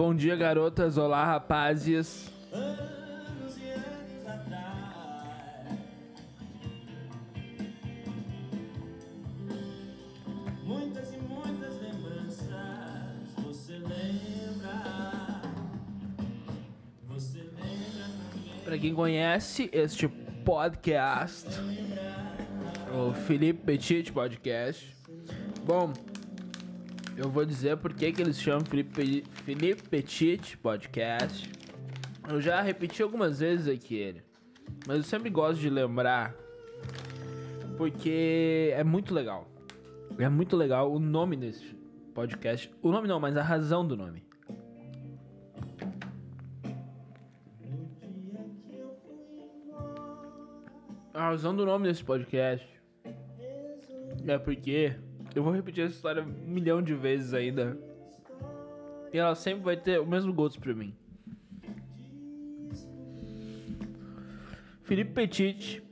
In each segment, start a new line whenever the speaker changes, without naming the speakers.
Bom dia, garotas. Olá, rapazes.
anos e anos atrás. Muitas e muitas lembranças você lembra. Você lembra também.
Pra quem conhece este podcast, o Felipe Petit Podcast. Bom, eu vou dizer por que, eles chamam Felipe, Pe- Felipe Petit Podcast. Eu já repeti algumas vezes aqui ele, mas eu sempre gosto de lembrar porque é muito legal. É muito legal o nome desse podcast. O nome não, mas a razão do nome. A razão do nome desse podcast é porque eu vou repetir essa história um milhão de vezes ainda. E ela sempre vai ter o mesmo gosto pra mim. Philippe Petit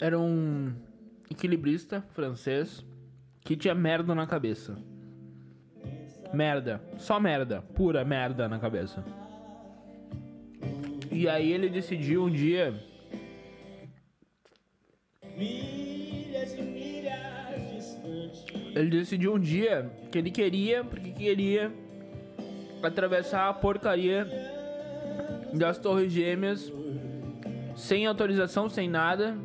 era um equilibrista francês que tinha merda na cabeça. Merda, só merda, pura merda na cabeça. E aí ele decidiu um dia Ele decidiu um dia que ele queria, porque queria atravessar a porcaria das Torres Gêmeas sem autorização, sem nada,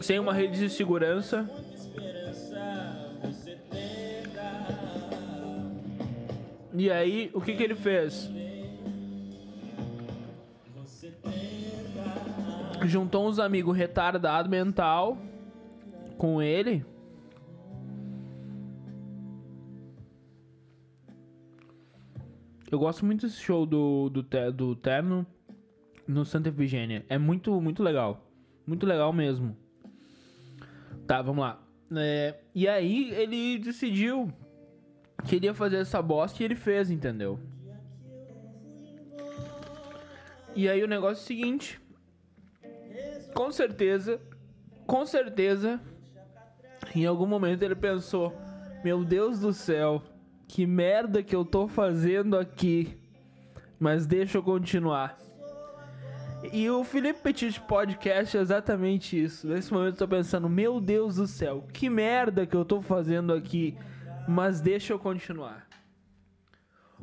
sem uma rede de segurança. E aí, o que, que ele fez? Juntou uns amigos retardado mental com ele. Eu gosto muito desse show do, do, do Terno no Santa Efigênia. É muito, muito legal. Muito legal mesmo. Tá, vamos lá. É, e aí ele decidiu que ele ia fazer essa bosta e ele fez, entendeu? E aí o negócio é o seguinte. Com certeza, com certeza, em algum momento ele pensou: Meu Deus do céu, que merda que eu tô fazendo aqui. Mas deixa eu continuar. E o Felipe Petit Podcast é exatamente isso. Nesse momento eu tô pensando: Meu Deus do céu, que merda que eu tô fazendo aqui. Mas deixa eu continuar.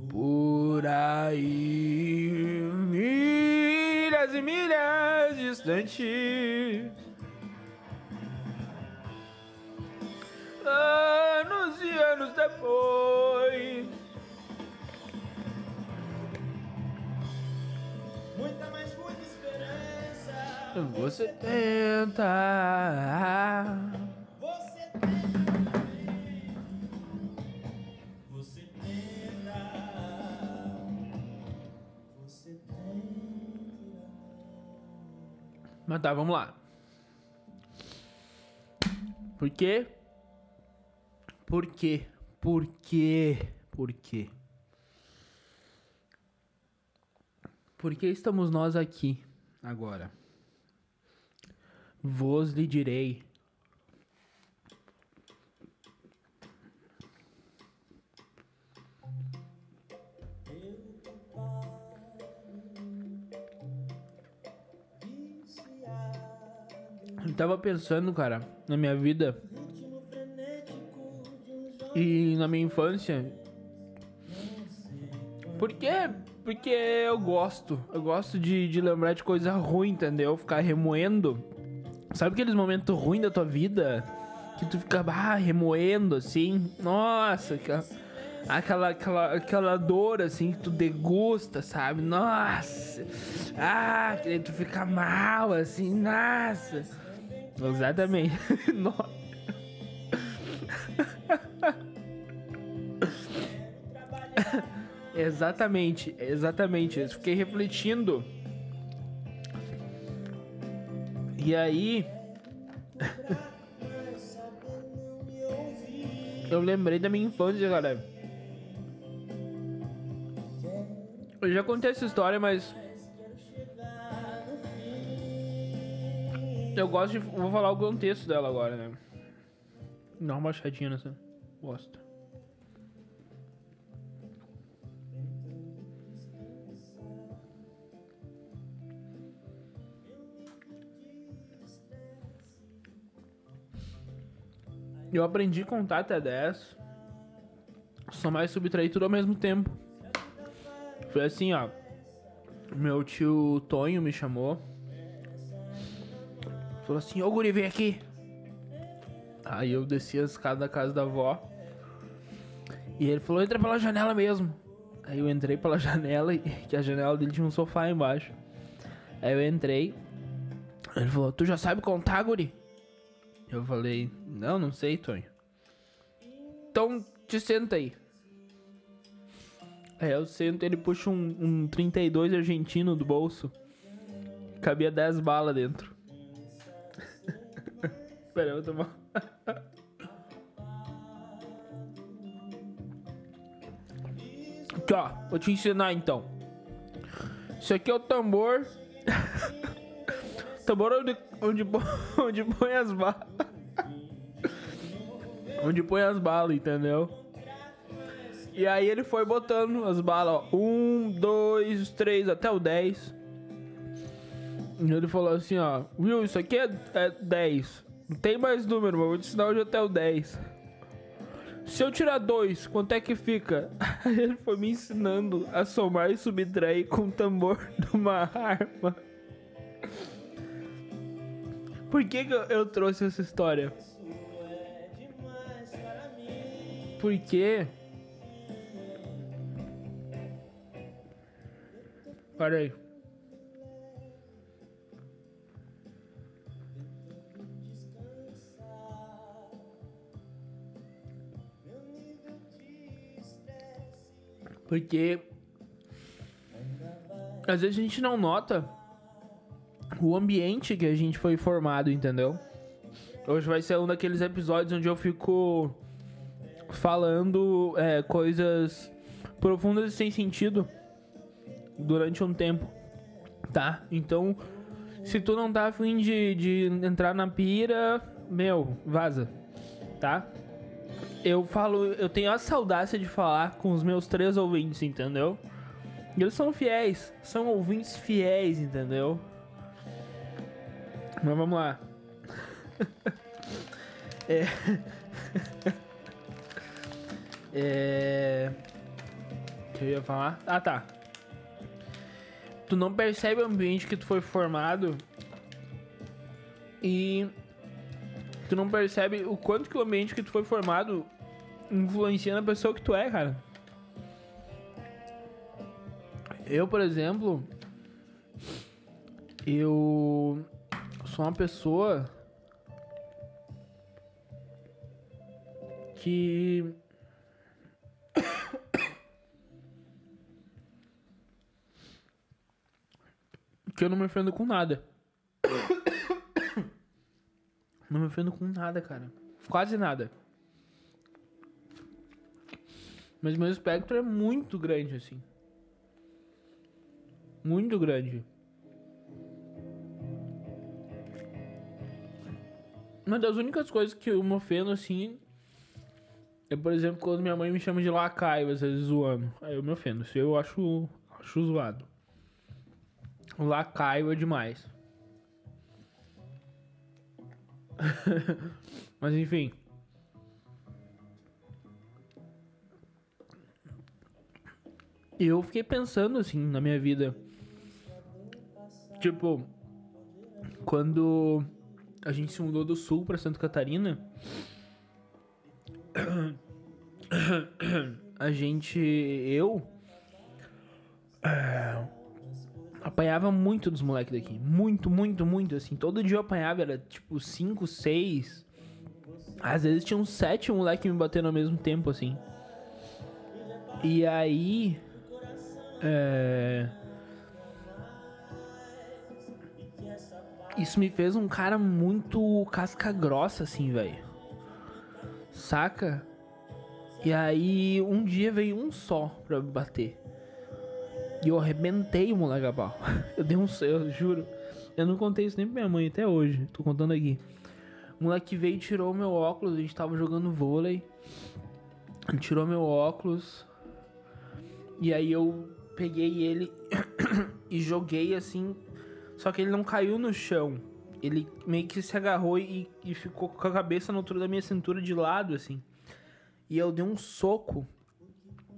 Por aí, milhas e milhas distante. Anos e anos depois. Você tenta.
Você tenta. Você tenta. Você tenta.
Mas tá, vamos lá. Por quê? Por quê? Por quê? Por quê? Por que estamos nós aqui agora? Vos lhe direi. Eu tava pensando, cara, na minha vida e na minha infância. Por quê? Porque eu gosto. Eu gosto de, de lembrar de coisa ruim, entendeu? Ficar remoendo. Sabe aqueles momentos ruins da tua vida? Que tu fica ah, remoendo assim? Nossa, aquela, aquela, aquela, aquela dor assim que tu degusta, sabe? Nossa! Ah, que tu fica mal assim, nossa! Exatamente. Exatamente, exatamente. Eu fiquei refletindo. E aí. Eu lembrei da minha infância, cara. Eu já contei essa história, mas. Eu gosto de. Vou falar o contexto dela agora, né? Dá uma baixadinha nessa bosta. Eu aprendi a contar até 10. Somar e subtrair tudo ao mesmo tempo. Foi assim, ó. Meu tio Tonho me chamou. Falou assim, ô guri, vem aqui. Aí eu desci as escadas da casa da avó. E ele falou, entra pela janela mesmo. Aí eu entrei pela janela, que a janela dele tinha um sofá embaixo. Aí eu entrei. Ele falou, tu já sabe contar, guri? Eu falei, não, não sei, Tonho. Então te senta aí. Aí eu sento ele puxa um, um 32 argentino do bolso. Cabia 10 balas dentro. Pera, eu vou tomar. Ó, vou te ensinar então. Isso aqui é o tambor. tambor onde, onde, põe as balas. onde põe as balas, entendeu? E aí ele foi botando as balas, ó. Um, dois, três, até o 10. E ele falou assim, ó. Will, isso aqui é, é 10. Não tem mais número, mas vou te ensinar hoje até o 10. Se eu tirar 2, quanto é que fica? Ele foi me ensinando a somar e subtrair com o tambor de uma arma. Por que, que eu, trouxe essa história? Porque. Para aí. Porque às vezes a gente não nota o ambiente que a gente foi formado, entendeu? Hoje vai ser um daqueles episódios onde eu fico falando é, coisas profundas e sem sentido durante um tempo, tá? Então, se tu não tá afim de, de entrar na pira, meu, vaza, tá? Eu falo, eu tenho a saudade de falar com os meus três ouvintes, entendeu? Eles são fiéis, são ouvintes fiéis, entendeu? Mas vamos lá. é. é. Que eu ia falar? Ah, tá. Tu não percebe o ambiente que tu foi formado e tu não percebe o quanto que o ambiente que tu foi formado influencia na pessoa que tu é, cara. Eu, por exemplo, eu sou uma pessoa que que eu não me ofendo com nada. Não me ofendo com nada, cara. Quase nada. Mas meu espectro é muito grande, assim. Muito grande. Uma das únicas coisas que eu me ofendo, assim, é, por exemplo, quando minha mãe me chama de lacaio, às vezes zoando. Aí eu me ofendo. Isso eu acho, acho zoado. Lacaio é demais. Mas enfim. Eu fiquei pensando assim na minha vida. Tipo, quando a gente se mudou do sul pra Santa Catarina, a gente, eu é, apanhava muito dos moleques daqui. Muito, muito, muito, assim. Todo dia eu apanhava, era tipo 5, 6. Às vezes tinha uns 7 moleques me batendo ao mesmo tempo, assim. E aí. É. Isso me fez um cara muito casca grossa, assim, velho. Saca? E aí, um dia veio um só pra me bater. E eu arrebentei o moleque a pau. Eu dei um eu juro. Eu não contei isso nem pra minha mãe até hoje. Tô contando aqui. O moleque veio e tirou meu óculos. A gente tava jogando vôlei. Ele tirou meu óculos. E aí eu peguei ele e joguei assim. Só que ele não caiu no chão. ele meio que se agarrou e, e ficou com a cabeça na altura da minha cintura de lado, assim. E eu dei um soco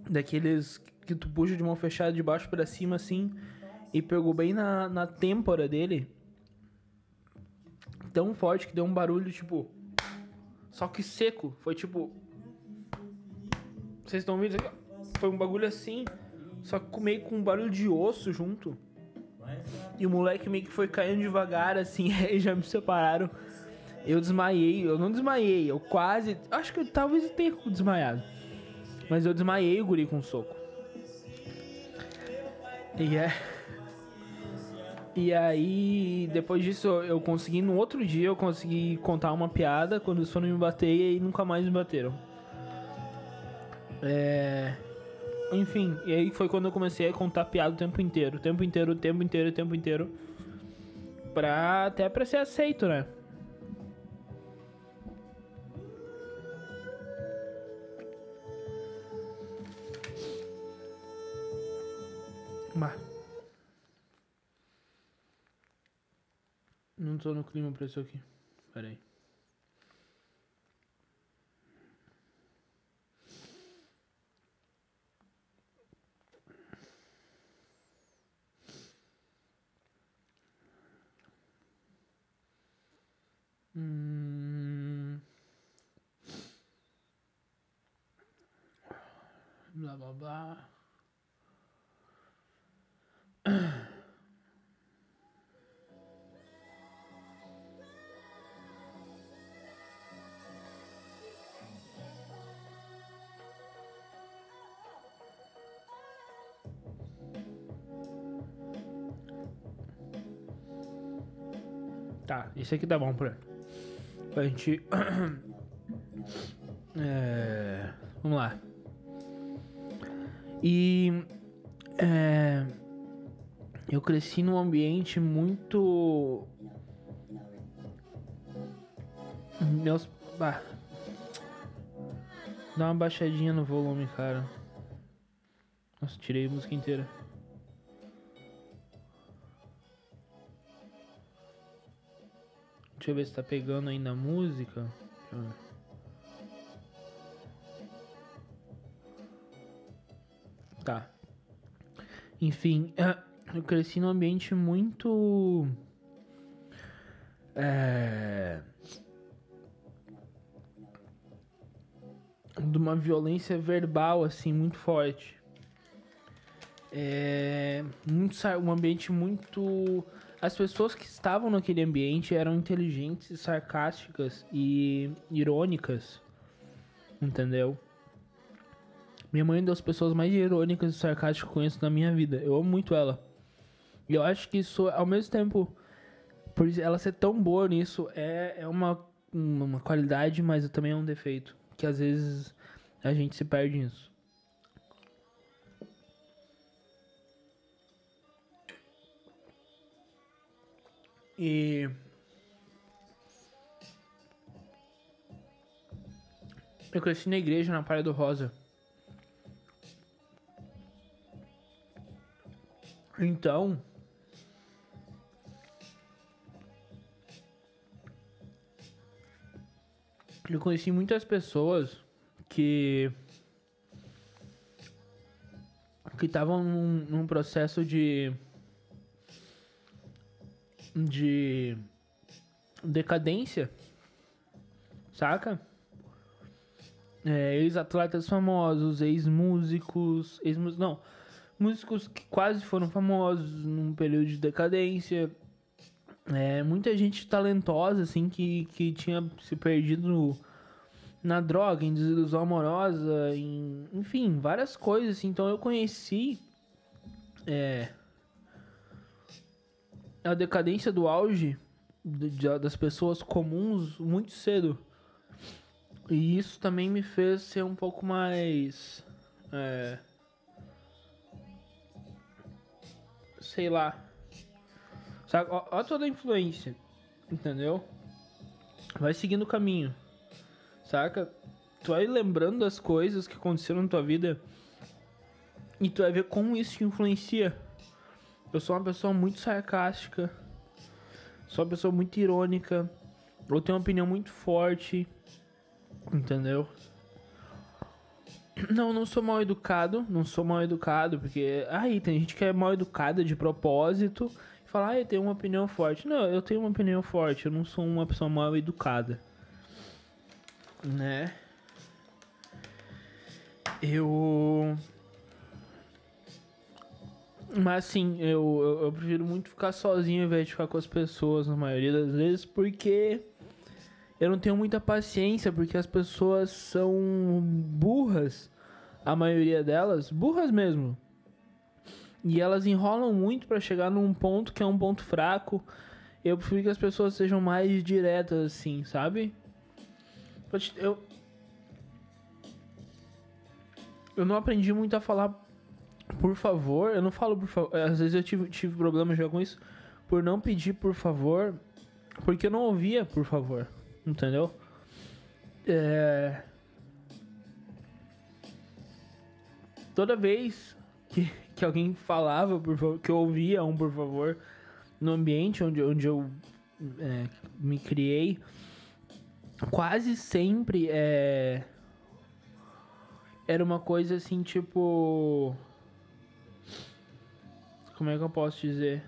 daqueles que tu puxa de mão fechada de baixo pra cima, assim, e pegou bem na, na têmpora dele. Tão forte que deu um barulho, tipo. Só que seco. Foi tipo. Vocês estão ó? Foi um bagulho assim. Só que meio com um barulho de osso junto. E o moleque meio que foi caindo devagar, assim, aí já me separaram. Eu desmaiei, eu não desmaiei, eu quase. Acho que eu talvez eu tenha desmaiado. Mas eu desmaiei o guri com um soco. E é. E aí, depois disso, eu consegui, no outro dia, eu consegui contar uma piada quando eles foram me bater e nunca mais me bateram. É. Enfim, e aí foi quando eu comecei a contar piada o tempo inteiro. O tempo inteiro, o tempo inteiro, o tempo inteiro. Pra. Até pra ser aceito, né? Bah. Não tô no clima pra isso aqui. Pera aí. Blá blá blá. Tá, esse aqui tá bom pra, pra gente. É, vamos lá. E. É, eu cresci num ambiente muito. Meus. Bah. Dá uma baixadinha no volume, cara. Nossa, tirei a música inteira. Deixa eu ver se tá pegando ainda a música. Deixa eu ver. Tá. Enfim, eu cresci num ambiente muito. É. De uma violência verbal, assim, muito forte. É. Muito, um ambiente muito. As pessoas que estavam naquele ambiente eram inteligentes, sarcásticas e irônicas. Entendeu? Minha mãe é uma das pessoas mais irônicas e sarcásticas que eu conheço na minha vida. Eu amo muito ela. E eu acho que isso, ao mesmo tempo, por ela ser tão boa nisso, é, é uma, uma qualidade, mas também é um defeito. Que às vezes a gente se perde nisso. E. Eu cresci na igreja na Praia do Rosa. Então. Eu conheci muitas pessoas que. que estavam num, num processo de. de. decadência. Saca? É, ex-atletas famosos, ex-músicos, ex não, músicos que quase foram famosos num período de decadência. É, muita gente talentosa, assim, que, que tinha se perdido no- na droga, em desilusão amorosa, em, enfim, várias coisas. assim. Então eu conheci é, a decadência do auge de- de- das pessoas comuns muito cedo. E isso também me fez ser um pouco mais. É, sei lá. Sabe? Ó, ó toda a influência. Entendeu? Vai seguindo o caminho. Saca? Tu vai lembrando das coisas que aconteceram na tua vida. E tu vai ver como isso te influencia. Eu sou uma pessoa muito sarcástica. Sou uma pessoa muito irônica. Eu tenho uma opinião muito forte. Entendeu? Não, não sou mal educado. Não sou mal educado, porque. Aí, tem gente que é mal educada de propósito. E fala, ah, eu tenho uma opinião forte. Não, eu tenho uma opinião forte. Eu não sou uma pessoa mal educada. Né? Eu. Mas assim, eu, eu, eu prefiro muito ficar sozinho ao invés de ficar com as pessoas na maioria das vezes, porque eu não tenho muita paciência, porque as pessoas são burras, a maioria delas, burras mesmo. E elas enrolam muito pra chegar num ponto que é um ponto fraco. Eu prefiro que as pessoas sejam mais diretas, assim, sabe? Eu Eu, não aprendi muito a falar por favor. Eu não falo por favor. Às vezes eu tive, tive problema já com isso. Por não pedir por favor. Porque eu não ouvia por favor. Entendeu? É... Toda vez que, que alguém falava por favor, que eu ouvia um por favor no ambiente onde, onde eu é, me criei, quase sempre é, era uma coisa assim, tipo. Como é que eu posso dizer?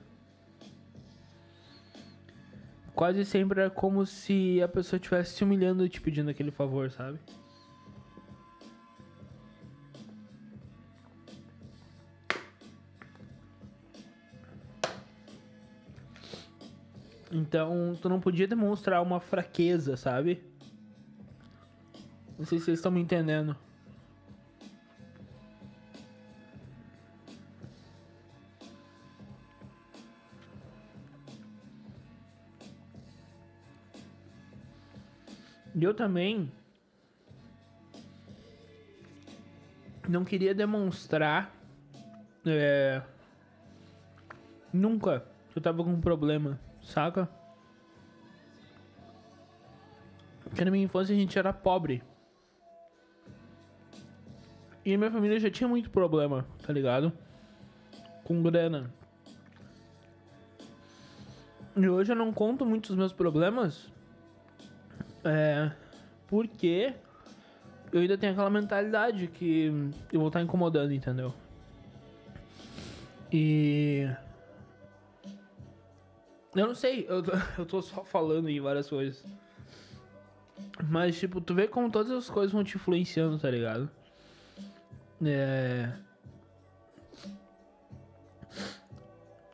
Quase sempre era como se a pessoa estivesse se humilhando e te pedindo aquele favor, sabe? Então, tu não podia demonstrar uma fraqueza, sabe? Não sei se vocês estão me entendendo. E eu também não queria demonstrar é, nunca eu tava com um problema, saca? Porque na minha infância a gente era pobre. E minha família já tinha muito problema, tá ligado? Com grana. E hoje eu não conto muito os meus problemas. É. Porque eu ainda tenho aquela mentalidade que eu vou estar incomodando, entendeu? E. Eu não sei, eu tô, eu tô só falando aí várias coisas. Mas, tipo, tu vê como todas as coisas vão te influenciando, tá ligado? É.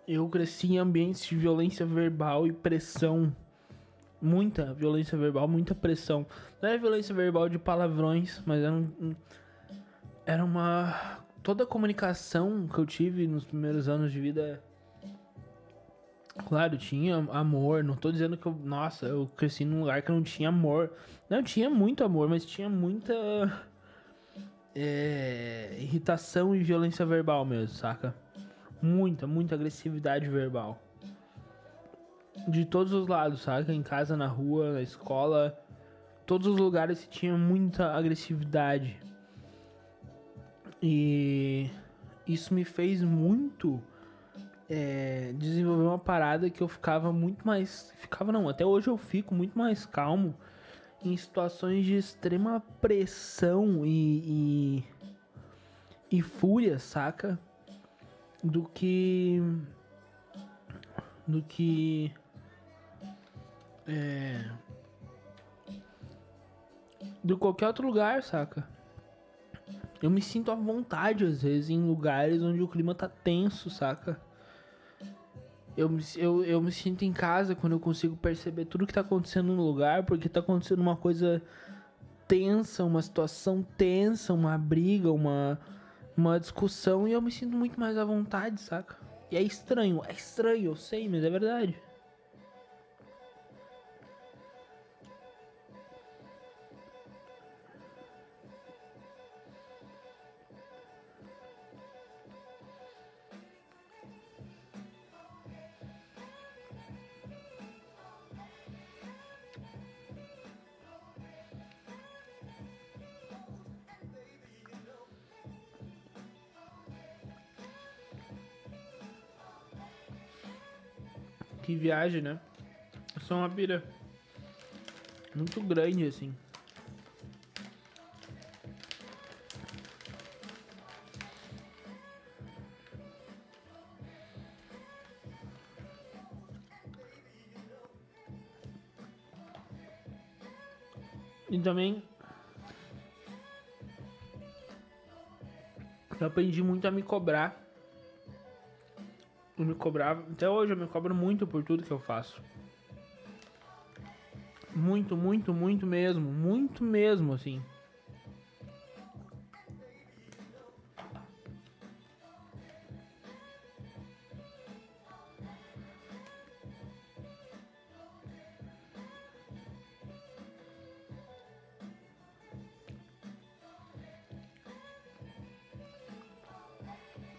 Eu cresci em ambientes de violência verbal e pressão. Muita violência verbal, muita pressão. Não era violência verbal de palavrões, mas era um. um- Era uma. Toda a comunicação que eu tive nos primeiros anos de vida. Claro, tinha amor. Não tô dizendo que eu. Nossa, eu cresci num lugar que não tinha amor. Não, tinha muito amor, mas tinha muita. é, irritação e violência verbal mesmo, saca? Muita, muita agressividade verbal. De todos os lados, saca? Em casa, na rua, na escola. Todos os lugares se tinha muita agressividade. E isso me fez muito é, desenvolver uma parada que eu ficava muito mais. Ficava não, até hoje eu fico muito mais calmo em situações de extrema pressão e, e, e fúria, saca? Do que. Do que. É. Do qualquer outro lugar, saca? Eu me sinto à vontade, às vezes, em lugares onde o clima tá tenso, saca? Eu me, eu, eu me sinto em casa quando eu consigo perceber tudo que tá acontecendo no lugar, porque tá acontecendo uma coisa tensa, uma situação tensa, uma briga, uma, uma discussão, e eu me sinto muito mais à vontade, saca? E é estranho, é estranho, eu sei, mas é verdade. Viagem, né? Eu sou uma pira muito grande, assim. E também eu aprendi muito a me cobrar. Me cobrava, até hoje eu me cobro muito por tudo que eu faço. Muito, muito, muito mesmo, muito mesmo, assim.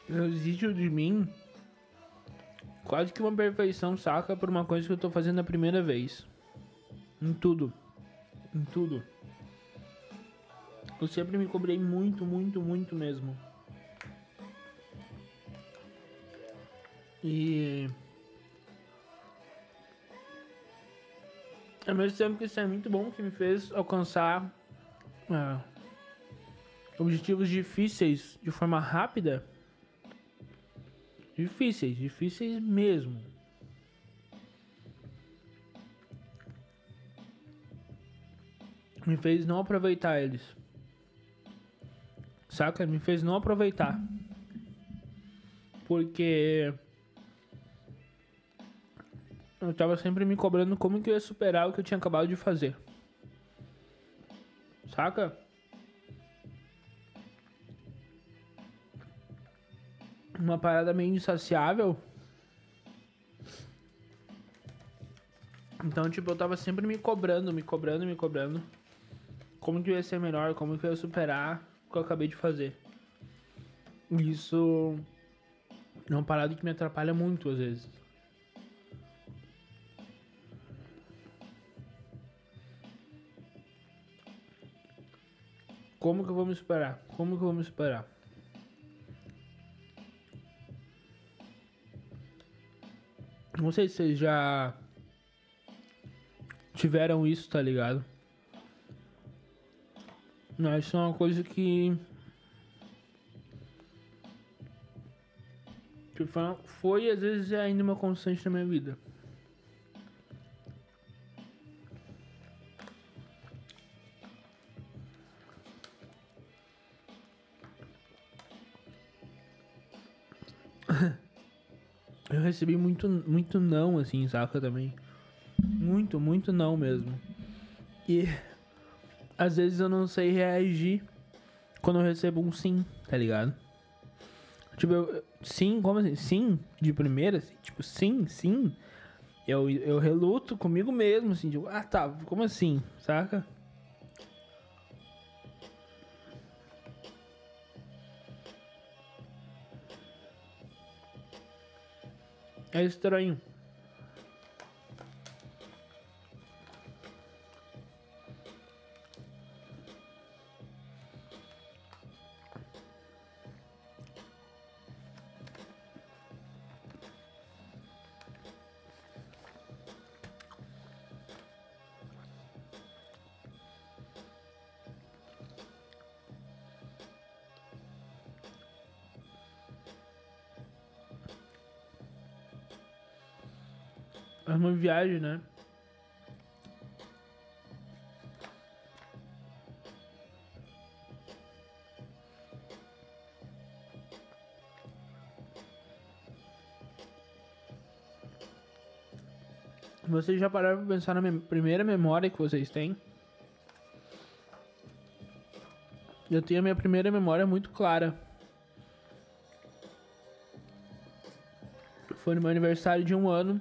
Exijo de mim quase que uma perfeição, saca? Por uma coisa que eu tô fazendo a primeira vez. Em tudo. Em tudo. Eu sempre me cobrei muito, muito, muito mesmo. E. Ao mesmo tempo que isso é muito bom, que me fez alcançar ah, objetivos difíceis de forma rápida. Difíceis, difíceis mesmo. Me fez não aproveitar eles. Saca? Me fez não aproveitar. Porque eu tava sempre me cobrando como que eu ia superar o que eu tinha acabado de fazer. Saca? Uma parada meio insaciável. Então, tipo, eu tava sempre me cobrando, me cobrando, me cobrando. Como que eu ia ser melhor, como que eu ia superar o que eu acabei de fazer. Isso é uma parada que me atrapalha muito às vezes. Como que eu vou me superar? Como que eu vou me superar? Não sei se vocês já tiveram isso, tá ligado? Mas isso é uma coisa que. que foi, foi e às vezes é ainda uma constante na minha vida. Recebi muito, muito não, assim, saca também. Muito, muito não mesmo. E às vezes eu não sei reagir quando eu recebo um sim, tá ligado? Tipo, eu, sim, como assim? Sim, de primeira, assim, tipo, sim, sim. Eu, eu reluto comigo mesmo, assim, tipo, ah tá, como assim, saca? É estranho. É uma viagem, né? Vocês já pararam pra pensar na primeira memória que vocês têm? Eu tenho a minha primeira memória muito clara. Foi no meu aniversário de um ano.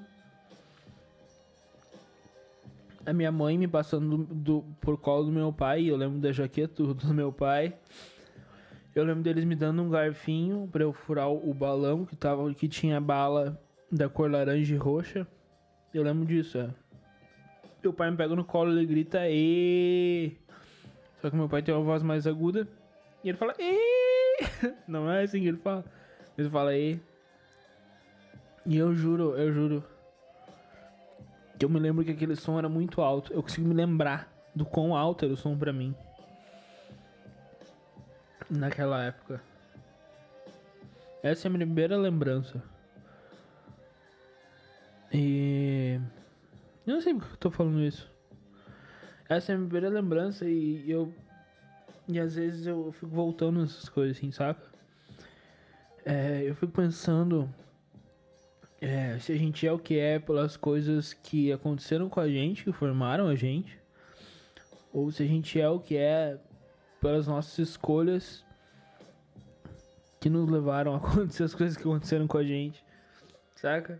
A minha mãe me passando do, do- por colo do meu pai. Eu lembro da jaqueta do, meu pai. Eu lembro deles me dando um garfinho pra eu furar o, o balão que, tava, que tinha bala da cor laranja e roxa. Eu lembro disso, é. Meu pai me pega no colo e ele grita e Só que meu pai tem uma voz mais aguda. E ele fala e Não é assim que ele fala. Ele fala e E eu juro, eu juro. Que eu me lembro que aquele som era muito alto. Eu consigo me lembrar do quão alto era o som pra mim. Naquela época. Essa é a minha primeira lembrança. E. Eu não sei porque eu tô falando isso. Essa é a minha primeira lembrança e eu. E às vezes eu fico voltando nessas coisas assim, saca? É, eu fico pensando. É, se a gente é o que é pelas coisas que aconteceram com a gente, que formaram a gente. Ou se a gente é o que é pelas nossas escolhas que nos levaram a acontecer as coisas que aconteceram com a gente. Saca?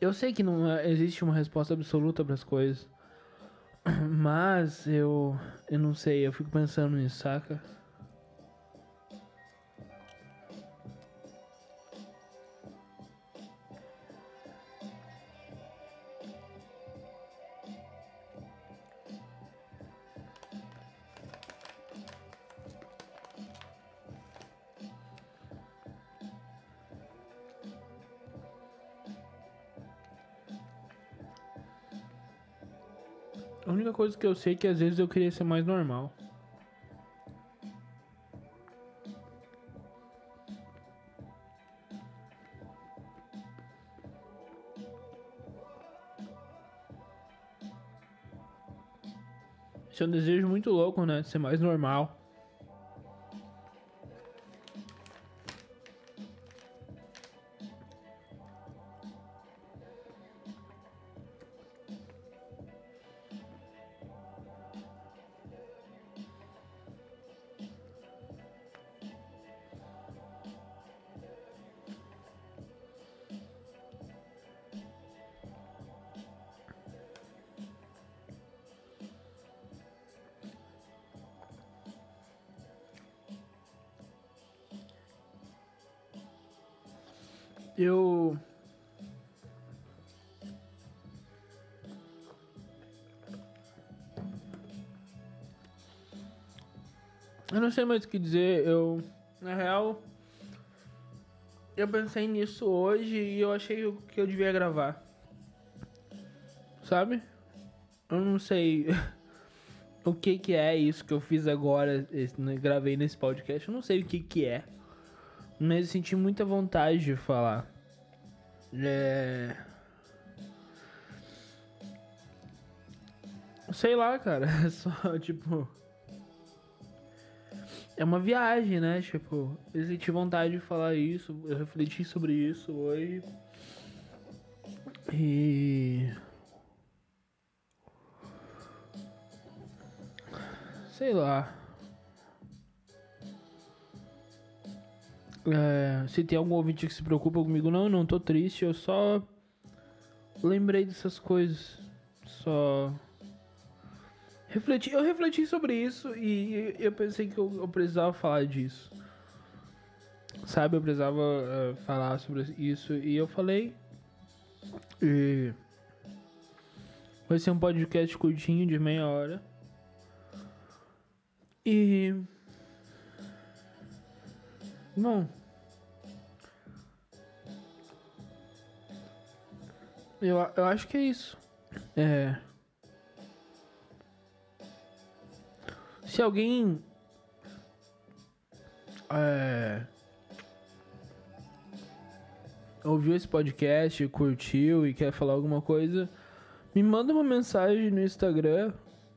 Eu sei que não é- existe uma resposta absoluta para as coisas. Mas eu. Eu não sei, eu fico pensando nisso, saca? Única coisa que eu sei é que às vezes eu queria ser mais normal. Isso é um desejo muito louco, né? Ser mais normal. Eu. Eu não sei mais o que dizer. Eu. Na real. Eu pensei nisso hoje e eu achei que eu devia gravar. Sabe? Eu não sei o que que é isso que eu fiz agora. né, Gravei nesse podcast. Eu não sei o que que é. Mas eu senti muita vontade de falar. É. Sei lá, cara. É só, tipo. É uma viagem, né? Tipo, eu senti vontade de falar isso. Eu refleti sobre isso hoje. E. Sei lá. É, se tem algum ouvinte que se preocupa comigo, não, não tô triste, eu só lembrei dessas coisas. Só refleti, eu refleti sobre isso e eu pensei que eu, eu precisava falar disso. Sabe, eu precisava é, falar sobre isso e eu falei. E vai ser um podcast curtinho de meia hora. E Bom. Eu, eu acho que é isso. É. Se alguém. É. Ouviu esse podcast, curtiu e quer falar alguma coisa, me manda uma mensagem no Instagram.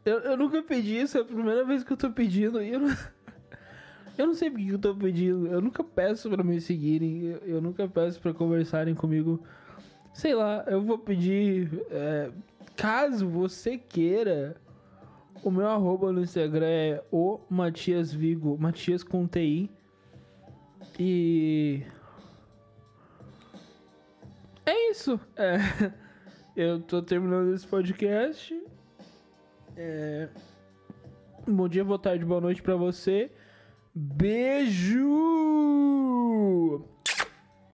Eu, eu nunca pedi isso, é a primeira vez que eu tô pedindo e eu não. Eu não sei porque que eu tô pedindo. Eu nunca peço pra me seguirem. Eu, eu nunca peço pra conversarem comigo. Sei lá, eu vou pedir. é, caso você queira, o meu arroba no Instagram é o Matias Vigo, Matias com TI. E. É isso. É, eu tô terminando esse podcast. É, bom dia, boa tarde, boa noite pra você. Beijo!